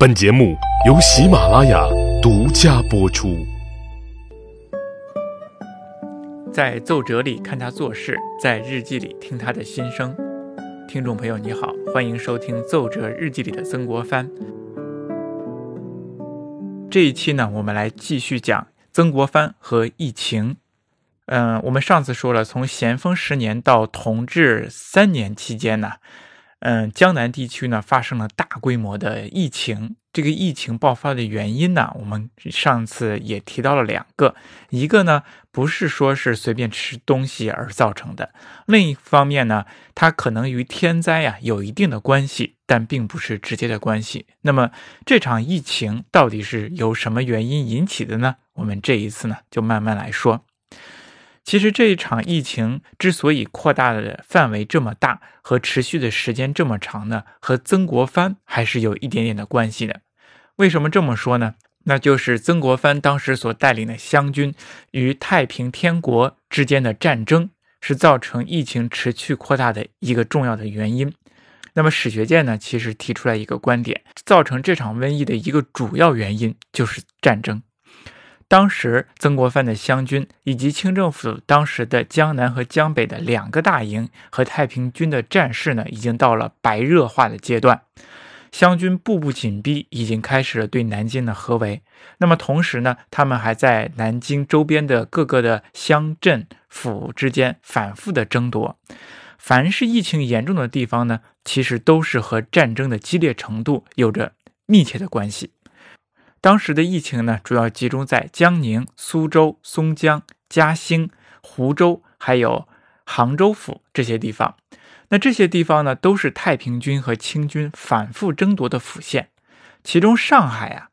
本节目由喜马拉雅独家播出。在奏折里看他做事，在日记里听他的心声。听众朋友，你好，欢迎收听《奏折日记里的曾国藩》。这一期呢，我们来继续讲曾国藩和疫情。嗯，我们上次说了，从咸丰十年到同治三年期间呢，嗯，江南地区呢发生了大规模的疫情。这个疫情爆发的原因呢，我们上次也提到了两个，一个呢不是说是随便吃东西而造成的，另一方面呢，它可能与天灾呀有一定的关系，但并不是直接的关系。那么这场疫情到底是由什么原因引起的呢？我们这一次呢就慢慢来说。其实这一场疫情之所以扩大的范围这么大，和持续的时间这么长呢，和曾国藩还是有一点点的关系的。为什么这么说呢？那就是曾国藩当时所带领的湘军与太平天国之间的战争，是造成疫情持续扩大的一个重要的原因。那么史学界呢，其实提出来一个观点，造成这场瘟疫的一个主要原因就是战争。当时曾国藩的湘军以及清政府当时的江南和江北的两个大营和太平军的战事呢，已经到了白热化的阶段，湘军步步紧逼，已经开始了对南京的合围。那么同时呢，他们还在南京周边的各个的乡镇府之间反复的争夺。凡是疫情严重的地方呢，其实都是和战争的激烈程度有着密切的关系。当时的疫情呢，主要集中在江宁、苏州、松江、嘉兴、湖州，还有杭州府这些地方。那这些地方呢，都是太平军和清军反复争夺的府县。其中上海啊，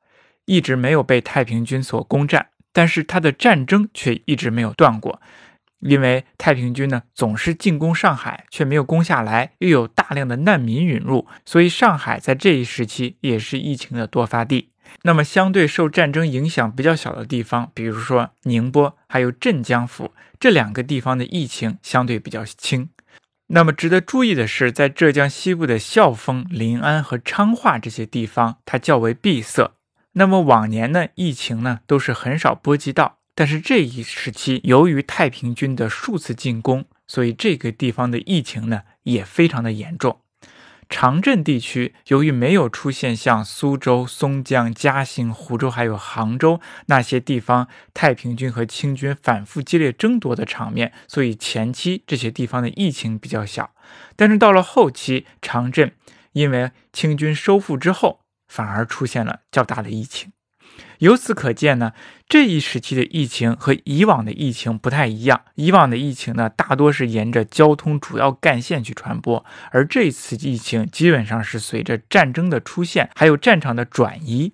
一直没有被太平军所攻占，但是它的战争却一直没有断过。因为太平军呢，总是进攻上海，却没有攻下来，又有大量的难民涌入，所以上海在这一时期也是疫情的多发地。那么，相对受战争影响比较小的地方，比如说宁波，还有镇江府这两个地方的疫情相对比较轻。那么，值得注意的是，在浙江西部的孝丰、临安和昌化这些地方，它较为闭塞。那么往年呢，疫情呢都是很少波及到，但是这一时期，由于太平军的数次进攻，所以这个地方的疫情呢也非常的严重。长镇地区由于没有出现像苏州、松江、嘉兴、湖州还有杭州那些地方太平军和清军反复激烈争夺的场面，所以前期这些地方的疫情比较小。但是到了后期，长镇因为清军收复之后，反而出现了较大的疫情。由此可见呢，这一时期的疫情和以往的疫情不太一样。以往的疫情呢，大多是沿着交通主要干线去传播，而这次疫情基本上是随着战争的出现，还有战场的转移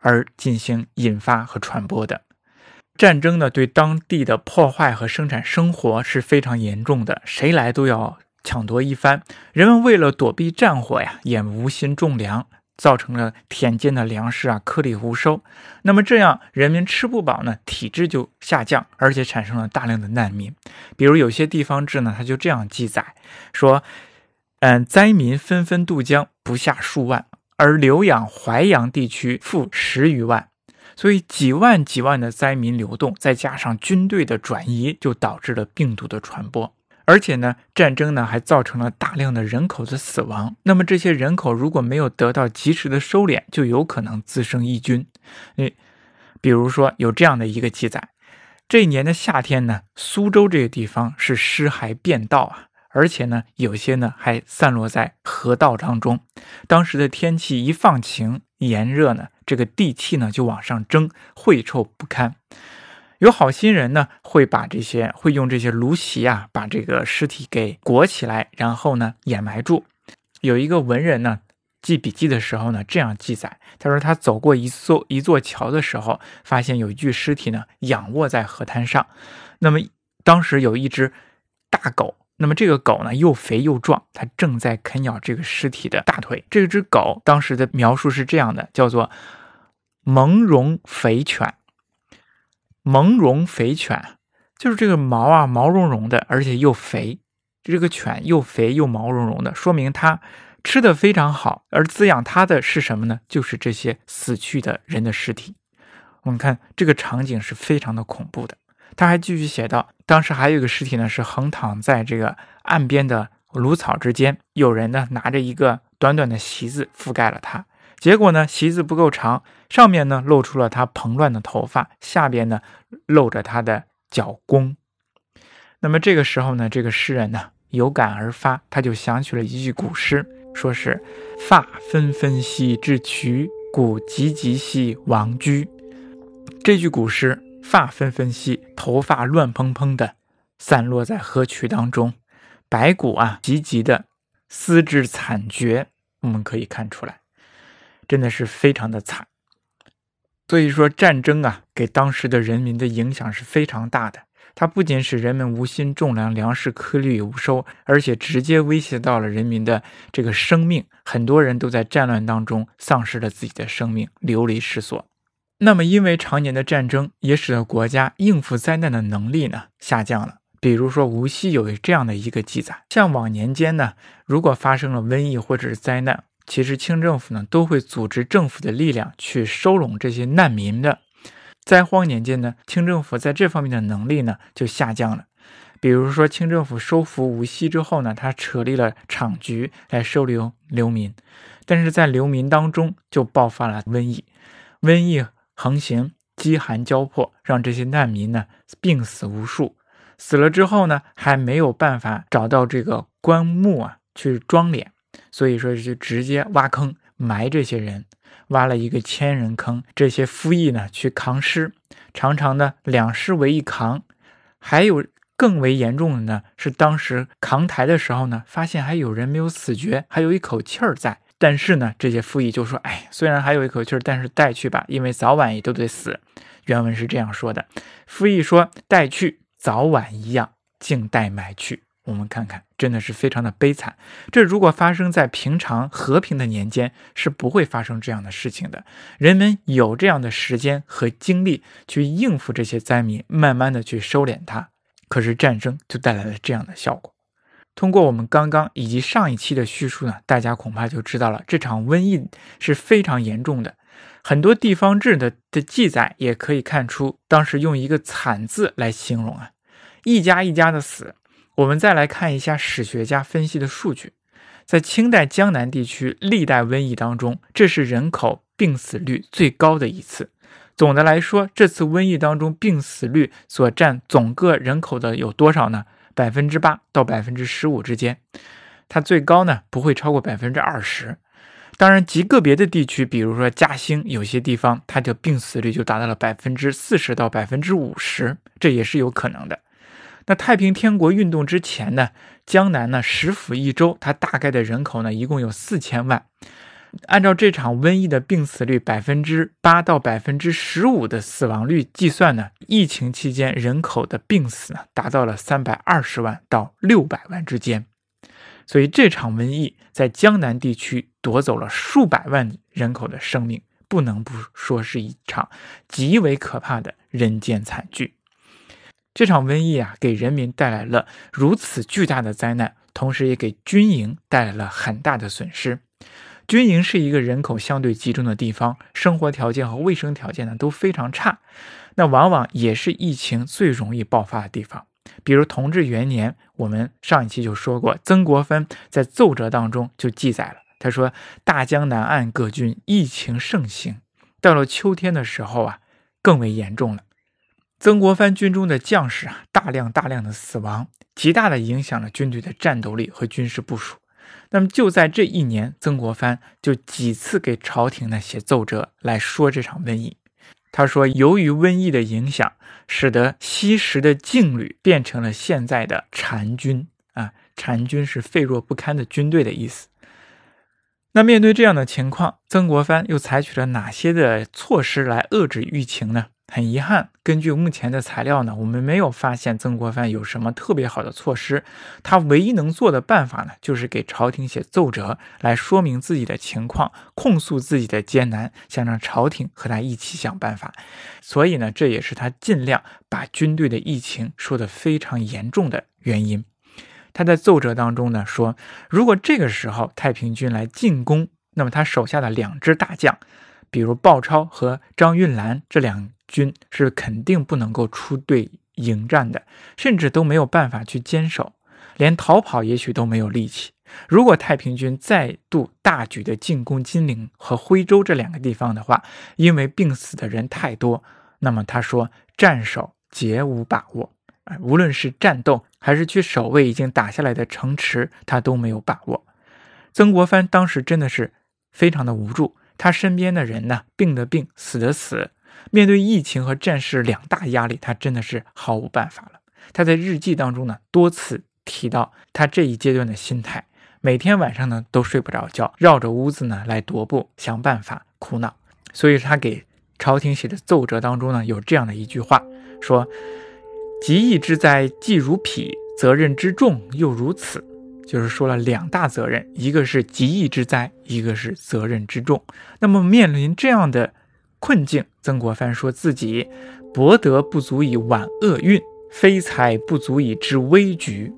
而进行引发和传播的。战争呢，对当地的破坏和生产生活是非常严重的，谁来都要抢夺一番。人们为了躲避战火呀，也无心种粮。造成了田间的粮食啊颗粒无收，那么这样人民吃不饱呢，体质就下降，而且产生了大量的难民。比如有些地方志呢，他就这样记载说，嗯，灾民纷纷渡江，不下数万，而浏阳、淮阳地区负十余万，所以几万几万的灾民流动，再加上军队的转移，就导致了病毒的传播。而且呢，战争呢还造成了大量的人口的死亡。那么这些人口如果没有得到及时的收敛，就有可能滋生疫菌。诶，比如说有这样的一个记载：这一年的夏天呢，苏州这个地方是尸骸遍道啊，而且呢，有些呢还散落在河道当中。当时的天气一放晴，炎热呢，这个地气呢就往上蒸，秽臭不堪。有好心人呢，会把这些会用这些芦席啊，把这个尸体给裹起来，然后呢掩埋住。有一个文人呢记笔记的时候呢，这样记载：他说他走过一座一座桥的时候，发现有一具尸体呢仰卧在河滩上。那么当时有一只大狗，那么这个狗呢又肥又壮，它正在啃咬这个尸体的大腿。这只狗当时的描述是这样的，叫做蒙茸肥犬。蒙茸肥犬，就是这个毛啊毛茸茸的，而且又肥。这个犬又肥又毛茸茸的，说明它吃的非常好，而滋养它的是什么呢？就是这些死去的人的尸体。我们看这个场景是非常的恐怖的。他还继续写道，当时还有一个尸体呢，是横躺在这个岸边的芦草之间，有人呢拿着一个短短的席子覆盖了他，结果呢席子不够长，上面呢露出了他蓬乱的头发，下边呢露着他的脚弓。那么这个时候呢，这个诗人呢有感而发，他就想起了一句古诗，说是“发纷纷兮至渠，骨寂寂兮亡居”。这句古诗。发纷纷兮，头发乱蓬蓬的散落在河渠当中，白骨啊，急急的，思之惨绝。我们可以看出来，真的是非常的惨。所以说，战争啊，给当时的人民的影响是非常大的。它不仅使人们无心种粮，粮食颗粒无收，而且直接威胁到了人民的这个生命。很多人都在战乱当中丧失了自己的生命，流离失所。那么，因为常年的战争，也使得国家应付灾难的能力呢下降了。比如说，无锡有这样的一个记载：像往年间呢，如果发生了瘟疫或者是灾难，其实清政府呢都会组织政府的力量去收拢这些难民的。灾荒年间呢，清政府在这方面的能力呢就下降了。比如说，清政府收复无锡之后呢，他设立了厂局来收留流民，但是在流民当中就爆发了瘟疫，瘟疫。横行，饥寒交迫，让这些难民呢病死无数。死了之后呢，还没有办法找到这个棺木啊去装殓，所以说就直接挖坑埋这些人，挖了一个千人坑。这些夫役呢去扛尸，常常呢两尸为一扛。还有更为严重的呢，是当时扛抬的时候呢，发现还有人没有死绝，还有一口气儿在。但是呢，这些夫役就说：“哎，虽然还有一口气儿，但是带去吧，因为早晚也都得死。”原文是这样说的。夫役说：“带去，早晚一样，静待埋去。”我们看看，真的是非常的悲惨。这如果发生在平常和平的年间，是不会发生这样的事情的。人们有这样的时间和精力去应付这些灾民，慢慢的去收敛它。可是战争就带来了这样的效果。通过我们刚刚以及上一期的叙述呢，大家恐怕就知道了这场瘟疫是非常严重的。很多地方志的的记载也可以看出，当时用一个“惨”字来形容啊，一家一家的死。我们再来看一下史学家分析的数据，在清代江南地区历代瘟疫当中，这是人口病死率最高的一次。总的来说，这次瘟疫当中病死率所占总个人口的有多少呢？百分之八到百分之十五之间，它最高呢不会超过百分之二十。当然，极个别的地区，比如说嘉兴，有些地方它的病死率就达到了百分之四十到百分之五十，这也是有可能的。那太平天国运动之前呢，江南呢十府一州，它大概的人口呢一共有四千万。按照这场瘟疫的病死率百分之八到百分之十五的死亡率计算呢，疫情期间人口的病死呢达到了三百二十万到六百万之间，所以这场瘟疫在江南地区夺走了数百万人口的生命，不能不说是一场极为可怕的人间惨剧。这场瘟疫啊，给人民带来了如此巨大的灾难，同时也给军营带来了很大的损失。军营是一个人口相对集中的地方，生活条件和卫生条件呢都非常差，那往往也是疫情最容易爆发的地方。比如同治元年，我们上一期就说过，曾国藩在奏折当中就记载了，他说大江南岸各郡疫情盛行，到了秋天的时候啊，更为严重了。曾国藩军中的将士啊，大量大量的死亡，极大的影响了军队的战斗力和军事部署。那么就在这一年，曾国藩就几次给朝廷呢写奏折来说这场瘟疫。他说，由于瘟疫的影响，使得西时的劲旅变成了现在的残军啊，残军是废弱不堪的军队的意思。那面对这样的情况，曾国藩又采取了哪些的措施来遏制疫情呢？很遗憾，根据目前的材料呢，我们没有发现曾国藩有什么特别好的措施。他唯一能做的办法呢，就是给朝廷写奏折来说明自己的情况，控诉自己的艰难，想让朝廷和他一起想办法。所以呢，这也是他尽量把军队的疫情说得非常严重的原因。他在奏折当中呢说，如果这个时候太平军来进攻，那么他手下的两支大将，比如鲍超和张运兰这两军是肯定不能够出队迎战的，甚至都没有办法去坚守，连逃跑也许都没有力气。如果太平军再度大举的进攻金陵和徽州这两个地方的话，因为病死的人太多，那么他说战守皆无把握。无论是战斗还是去守卫已经打下来的城池，他都没有把握。曾国藩当时真的是非常的无助，他身边的人呢，病的病，死的死，面对疫情和战事两大压力，他真的是毫无办法了。他在日记当中呢，多次提到他这一阶段的心态。每天晚上呢都睡不着觉，绕着屋子呢来踱步，想办法苦恼。所以他给朝廷写的奏折当中呢有这样的一句话，说：“极义之灾既如彼，责任之重又如此。”就是说了两大责任，一个是极义之灾，一个是责任之重。那么面临这样的困境，曾国藩说自己博德不足以挽厄运，非才不足以治危局。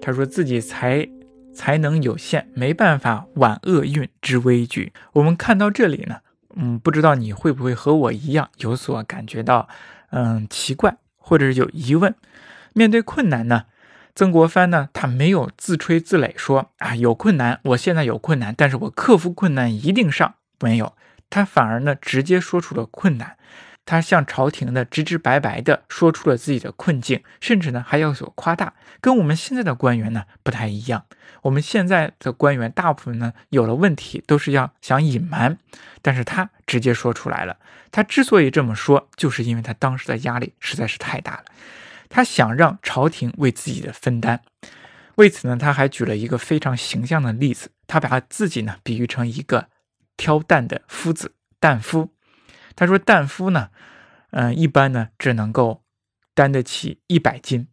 他说自己才。才能有限，没办法挽厄运之危局。我们看到这里呢，嗯，不知道你会不会和我一样有所感觉到，嗯，奇怪或者是有疑问。面对困难呢，曾国藩呢，他没有自吹自擂说啊有困难，我现在有困难，但是我克服困难一定上，没有，他反而呢直接说出了困难。他向朝廷呢直直白白的说出了自己的困境，甚至呢还要所夸大，跟我们现在的官员呢不太一样。我们现在的官员大部分呢有了问题都是要想隐瞒，但是他直接说出来了。他之所以这么说，就是因为他当时的压力实在是太大了，他想让朝廷为自己的分担。为此呢，他还举了一个非常形象的例子，他把自己呢比喻成一个挑担的夫子，担夫。他说：“担夫呢，嗯，一般呢只能够担得起一百斤。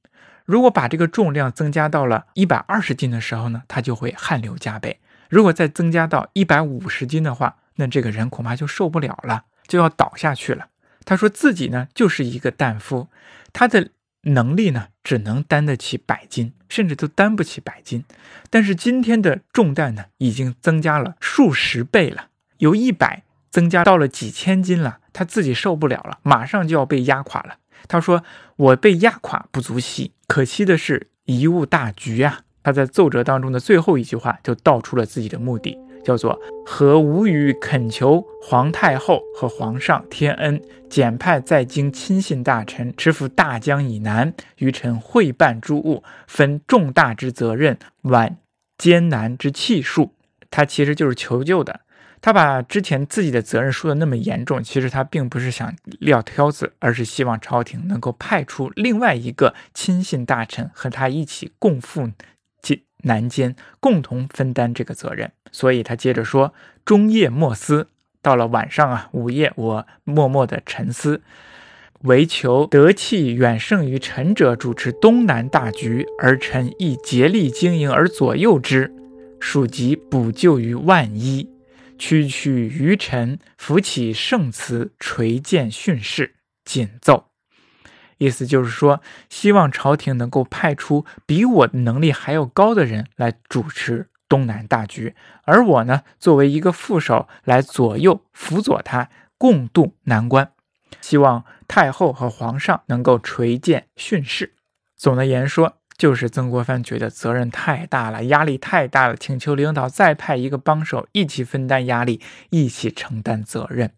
如果把这个重量增加到了一百二十斤的时候呢，他就会汗流浃背。如果再增加到一百五十斤的话，那这个人恐怕就受不了了，就要倒下去了。”他说自己呢就是一个担夫，他的能力呢只能担得起百斤，甚至都担不起百斤。但是今天的重担呢已经增加了数十倍了，由一百。增加到了几千斤了，他自己受不了了，马上就要被压垮了。他说：“我被压垮不足惜，可惜的是贻误大局啊！”他在奏折当中的最后一句话就道出了自己的目的，叫做“和无语恳求皇太后和皇上天恩，简派在京亲信大臣，持赴大江以南，于臣会办诸务，分重大之责任，挽艰难之气数。”他其实就是求救的。他把之前自己的责任说的那么严重，其实他并不是想撂挑子，而是希望朝廷能够派出另外一个亲信大臣和他一起共赴艰南艰，共同分担这个责任。所以他接着说：“终夜默思，到了晚上啊，午夜我默默的沉思，唯求德气远胜于臣者主持东南大局，而臣亦竭力经营而左右之，属及补救于万一。”区区愚臣扶起圣祠，垂鉴训示，谨奏。意思就是说，希望朝廷能够派出比我能力还要高的人来主持东南大局，而我呢，作为一个副手来左右辅佐他，共度难关。希望太后和皇上能够垂剑训示。总的言说。就是曾国藩觉得责任太大了，压力太大了，请求领导再派一个帮手，一起分担压力，一起承担责任。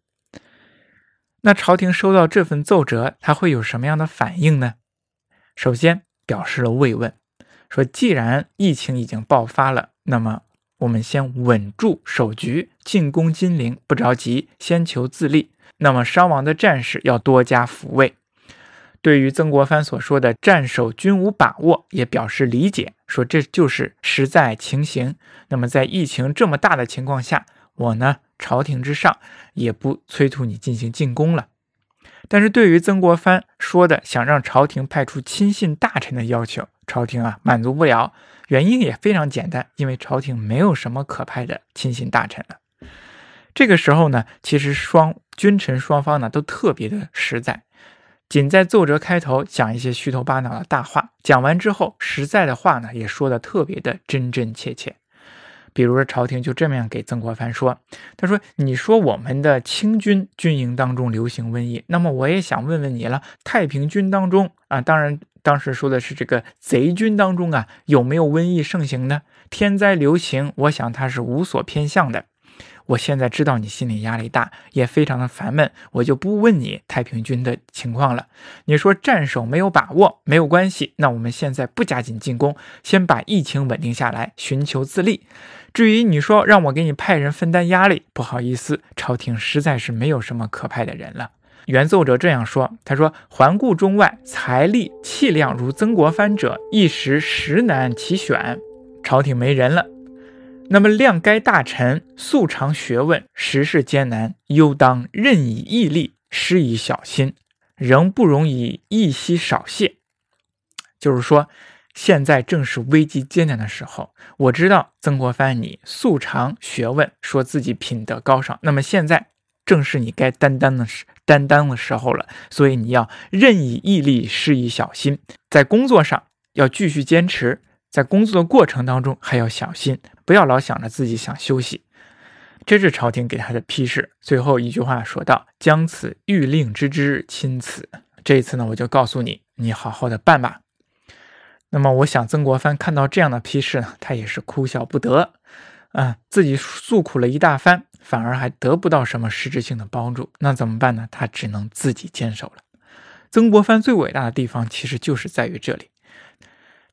那朝廷收到这份奏折，他会有什么样的反应呢？首先表示了慰问，说既然疫情已经爆发了，那么我们先稳住守局，进攻金陵不着急，先求自立。那么伤亡的战士要多加抚慰。对于曾国藩所说的“战守均无把握”，也表示理解，说这就是实在情形。那么在疫情这么大的情况下，我呢，朝廷之上也不催促你进行进攻了。但是对于曾国藩说的想让朝廷派出亲信大臣的要求，朝廷啊满足不了。原因也非常简单，因为朝廷没有什么可派的亲信大臣了。这个时候呢，其实双君臣双方呢都特别的实在。仅在奏折开头讲一些虚头巴脑的大话，讲完之后，实在的话呢也说的特别的真真切切。比如说，朝廷就这么样给曾国藩说：“他说，你说我们的清军军营当中流行瘟疫，那么我也想问问你了，太平军当中啊，当然当时说的是这个贼军当中啊，有没有瘟疫盛行呢？天灾流行，我想他是无所偏向的。”我现在知道你心理压力大，也非常的烦闷，我就不问你太平军的情况了。你说战守没有把握，没有关系，那我们现在不加紧进攻，先把疫情稳定下来，寻求自立。至于你说让我给你派人分担压力，不好意思，朝廷实在是没有什么可派的人了。原奏者这样说，他说：“环顾中外，财力气量如曾国藩者，一时实难其选，朝廷没人了。”那么，谅该大臣素常学问，时事艰难，忧当任以毅力，施以小心，仍不容以一息少懈。就是说，现在正是危机艰难的时候。我知道曾国藩你素常学问，说自己品德高尚。那么现在正是你该担当的时担当的时候了，所以你要任以毅力，施以小心，在工作上要继续坚持。在工作的过程当中还要小心，不要老想着自己想休息。这是朝廷给他的批示。最后一句话说道：“将此谕令之之，亲此。”这一次呢，我就告诉你，你好好的办吧。那么，我想曾国藩看到这样的批示呢，他也是哭笑不得。啊，自己诉苦了一大番，反而还得不到什么实质性的帮助，那怎么办呢？他只能自己坚守了。曾国藩最伟大的地方，其实就是在于这里。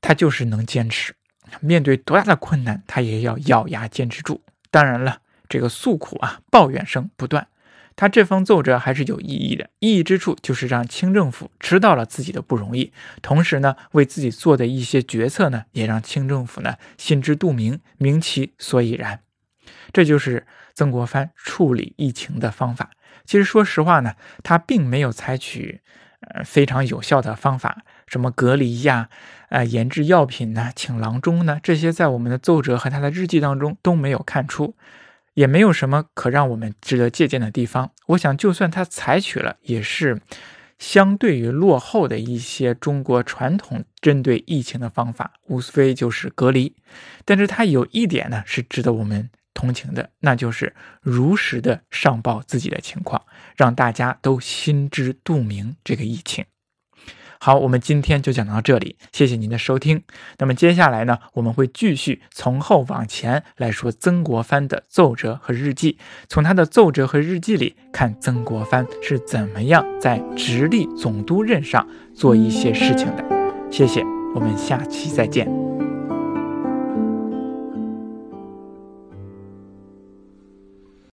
他就是能坚持，面对多大的困难，他也要咬牙坚持住。当然了，这个诉苦啊，抱怨声不断。他这封奏折还是有意义的，意义之处就是让清政府知道了自己的不容易，同时呢，为自己做的一些决策呢，也让清政府呢心知肚明，明其所以然。这就是曾国藩处理疫情的方法。其实说实话呢，他并没有采取呃非常有效的方法。什么隔离呀，啊，研制药品呢，请郎中呢，这些在我们的奏折和他的日记当中都没有看出，也没有什么可让我们值得借鉴的地方。我想，就算他采取了，也是相对于落后的一些中国传统针对疫情的方法，无非就是隔离。但是他有一点呢，是值得我们同情的，那就是如实的上报自己的情况，让大家都心知肚明这个疫情。好，我们今天就讲到这里，谢谢您的收听。那么接下来呢，我们会继续从后往前来说曾国藩的奏折和日记，从他的奏折和日记里看曾国藩是怎么样在直隶总督任上做一些事情的。谢谢，我们下期再见。